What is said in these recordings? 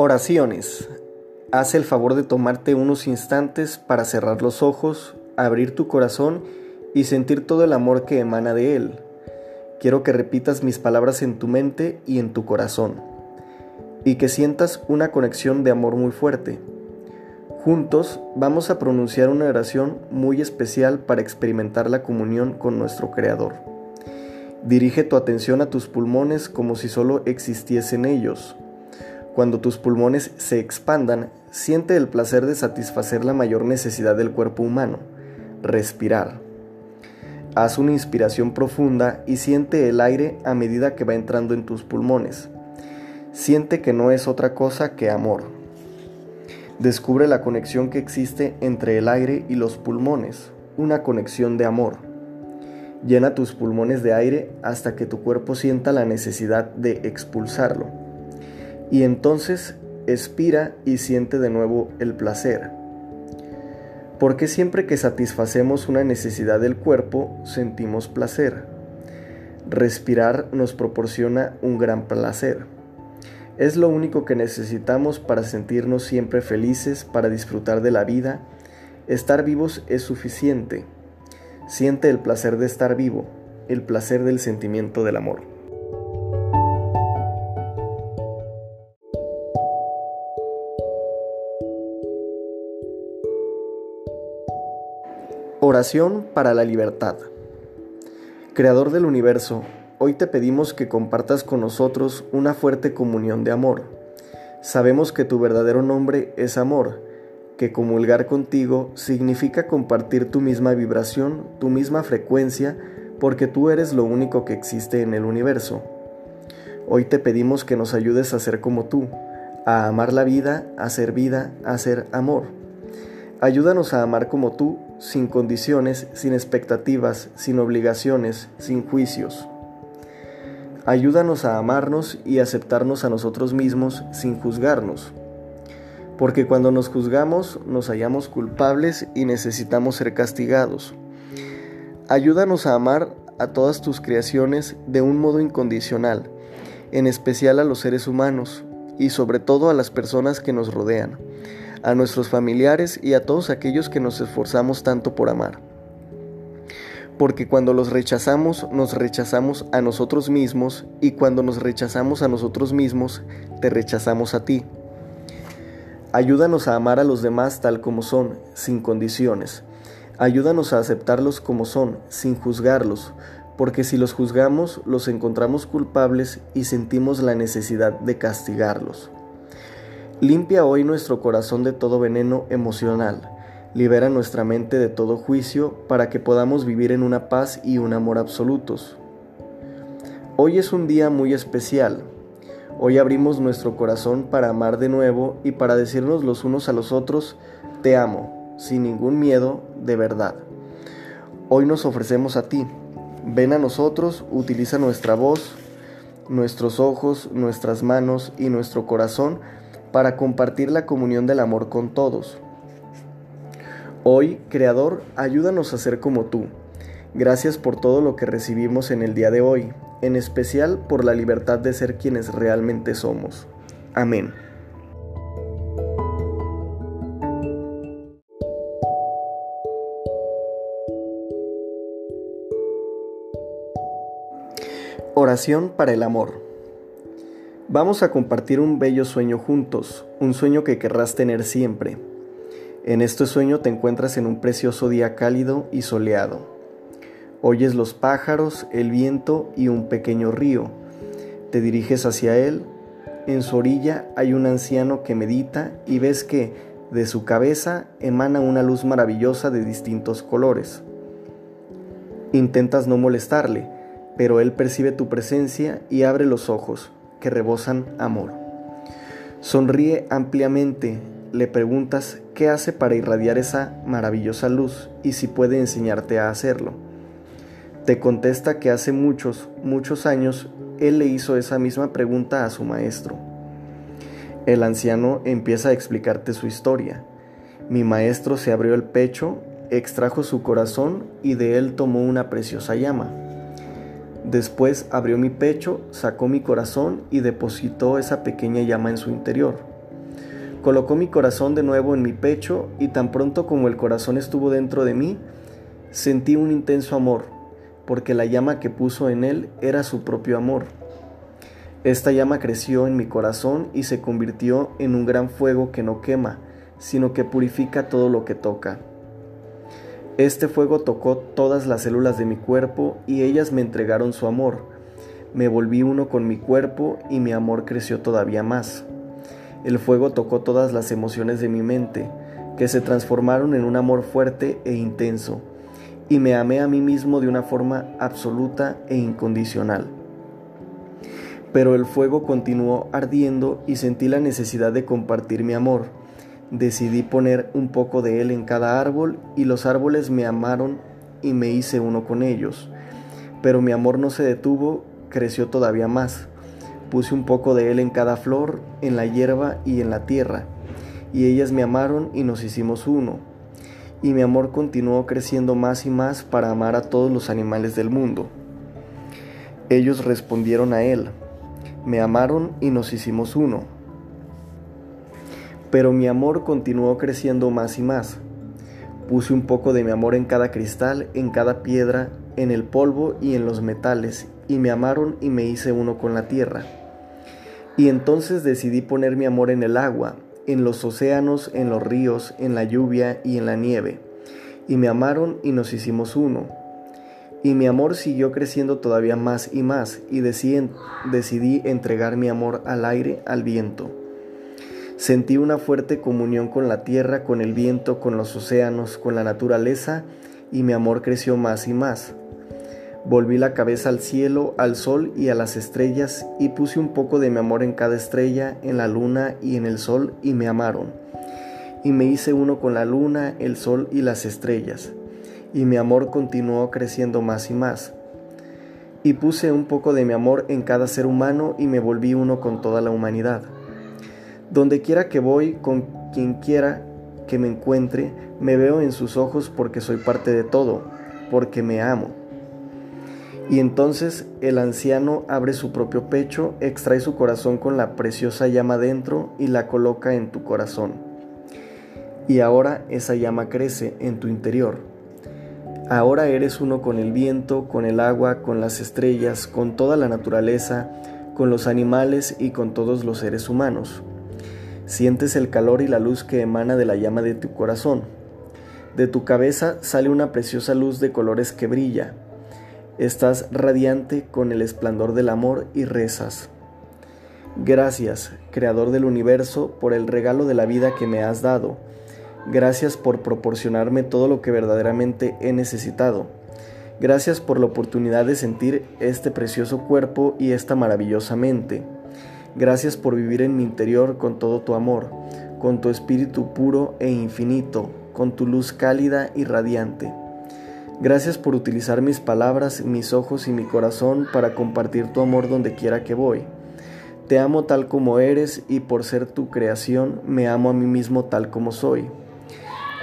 Oraciones. Haz el favor de tomarte unos instantes para cerrar los ojos, abrir tu corazón y sentir todo el amor que emana de él. Quiero que repitas mis palabras en tu mente y en tu corazón, y que sientas una conexión de amor muy fuerte. Juntos vamos a pronunciar una oración muy especial para experimentar la comunión con nuestro Creador. Dirige tu atención a tus pulmones como si solo existiesen ellos. Cuando tus pulmones se expandan, siente el placer de satisfacer la mayor necesidad del cuerpo humano, respirar. Haz una inspiración profunda y siente el aire a medida que va entrando en tus pulmones. Siente que no es otra cosa que amor. Descubre la conexión que existe entre el aire y los pulmones, una conexión de amor. Llena tus pulmones de aire hasta que tu cuerpo sienta la necesidad de expulsarlo. Y entonces expira y siente de nuevo el placer. Porque siempre que satisfacemos una necesidad del cuerpo, sentimos placer. Respirar nos proporciona un gran placer. Es lo único que necesitamos para sentirnos siempre felices, para disfrutar de la vida. Estar vivos es suficiente. Siente el placer de estar vivo, el placer del sentimiento del amor. Oración para la libertad. Creador del universo, hoy te pedimos que compartas con nosotros una fuerte comunión de amor. Sabemos que tu verdadero nombre es amor que comulgar contigo significa compartir tu misma vibración, tu misma frecuencia, porque tú eres lo único que existe en el universo. Hoy te pedimos que nos ayudes a ser como tú, a amar la vida, a ser vida, a ser amor. Ayúdanos a amar como tú, sin condiciones, sin expectativas, sin obligaciones, sin juicios. Ayúdanos a amarnos y aceptarnos a nosotros mismos sin juzgarnos porque cuando nos juzgamos nos hallamos culpables y necesitamos ser castigados. Ayúdanos a amar a todas tus creaciones de un modo incondicional, en especial a los seres humanos y sobre todo a las personas que nos rodean, a nuestros familiares y a todos aquellos que nos esforzamos tanto por amar. Porque cuando los rechazamos, nos rechazamos a nosotros mismos y cuando nos rechazamos a nosotros mismos, te rechazamos a ti. Ayúdanos a amar a los demás tal como son, sin condiciones. Ayúdanos a aceptarlos como son, sin juzgarlos, porque si los juzgamos, los encontramos culpables y sentimos la necesidad de castigarlos. Limpia hoy nuestro corazón de todo veneno emocional. Libera nuestra mente de todo juicio para que podamos vivir en una paz y un amor absolutos. Hoy es un día muy especial, Hoy abrimos nuestro corazón para amar de nuevo y para decirnos los unos a los otros, te amo, sin ningún miedo, de verdad. Hoy nos ofrecemos a ti. Ven a nosotros, utiliza nuestra voz, nuestros ojos, nuestras manos y nuestro corazón para compartir la comunión del amor con todos. Hoy, Creador, ayúdanos a ser como tú. Gracias por todo lo que recibimos en el día de hoy en especial por la libertad de ser quienes realmente somos. Amén. Oración para el amor. Vamos a compartir un bello sueño juntos, un sueño que querrás tener siempre. En este sueño te encuentras en un precioso día cálido y soleado. Oyes los pájaros, el viento y un pequeño río. Te diriges hacia él. En su orilla hay un anciano que medita y ves que de su cabeza emana una luz maravillosa de distintos colores. Intentas no molestarle, pero él percibe tu presencia y abre los ojos, que rebosan amor. Sonríe ampliamente, le preguntas qué hace para irradiar esa maravillosa luz y si puede enseñarte a hacerlo te contesta que hace muchos, muchos años él le hizo esa misma pregunta a su maestro. El anciano empieza a explicarte su historia. Mi maestro se abrió el pecho, extrajo su corazón y de él tomó una preciosa llama. Después abrió mi pecho, sacó mi corazón y depositó esa pequeña llama en su interior. Colocó mi corazón de nuevo en mi pecho y tan pronto como el corazón estuvo dentro de mí, sentí un intenso amor, porque la llama que puso en él era su propio amor. Esta llama creció en mi corazón y se convirtió en un gran fuego que no quema, sino que purifica todo lo que toca. Este fuego tocó todas las células de mi cuerpo y ellas me entregaron su amor. Me volví uno con mi cuerpo y mi amor creció todavía más. El fuego tocó todas las emociones de mi mente, que se transformaron en un amor fuerte e intenso, y me amé a mí mismo de una forma absoluta e incondicional. Pero el fuego continuó ardiendo y sentí la necesidad de compartir mi amor. Decidí poner un poco de él en cada árbol y los árboles me amaron y me hice uno con ellos. Pero mi amor no se detuvo, creció todavía más. Puse un poco de él en cada flor, en la hierba y en la tierra, y ellas me amaron y nos hicimos uno. Y mi amor continuó creciendo más y más para amar a todos los animales del mundo. Ellos respondieron a él, me amaron y nos hicimos uno. Pero mi amor continuó creciendo más y más. Puse un poco de mi amor en cada cristal, en cada piedra, en el polvo y en los metales, y me amaron y me hice uno con la tierra. Y entonces decidí poner mi amor en el agua, en los océanos, en los ríos, en la lluvia y en la nieve. Y me amaron y nos hicimos uno. Y mi amor siguió creciendo todavía más y más, y decidí, entregar mi amor al aire, al viento. Sentí una fuerte comunión con la tierra, con el viento, con los océanos, con la naturaleza, y mi amor creció más y más. Volví la cabeza al cielo, al sol y a las estrellas, y puse un poco de mi amor en cada estrella, en la luna y en el sol, y me amaron. Y me hice uno con la luna, el sol y las estrellas, y mi amor continuó creciendo más y más. Y puse un poco de mi amor en cada ser humano y me volví uno con toda la humanidad. Donde quiera que voy, con quien quiera que me encuentre, me veo en sus ojos porque soy parte de todo, porque me amo. Y entonces el anciano abre su propio pecho, extrae su corazón con la preciosa llama dentro y la coloca en tu corazón. Y ahora esa llama crece en tu interior. Ahora eres uno con el viento, con el agua, con las estrellas, con toda la naturaleza, con los animales y con todos los seres humanos. Sientes el calor y la luz que emana de la llama de tu corazón. De tu cabeza sale una preciosa luz de colores que brilla, Estás radiante con el esplendor del amor y rezas. Gracias, Creador del universo, por el regalo de la vida que me has dado. Gracias por proporcionarme todo lo que verdaderamente he necesitado. Gracias por la oportunidad de sentir este precioso cuerpo y esta maravillosa mente. Gracias por vivir en mi interior con todo tu amor, con tu espíritu puro e infinito, con tu luz cálida y radiante. Gracias por utilizar mis palabras, mis ojos y mi corazón para compartir tu amor donde quiera que voy. Te amo tal como eres y por ser tu creación me amo a mí mismo tal como soy.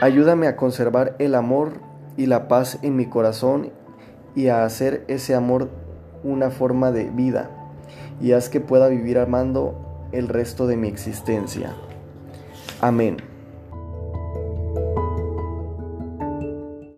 Ayúdame a conservar el amor y la paz en mi corazón y a hacer ese amor una forma de vida y haz que pueda vivir amando el resto de mi existencia. Amén.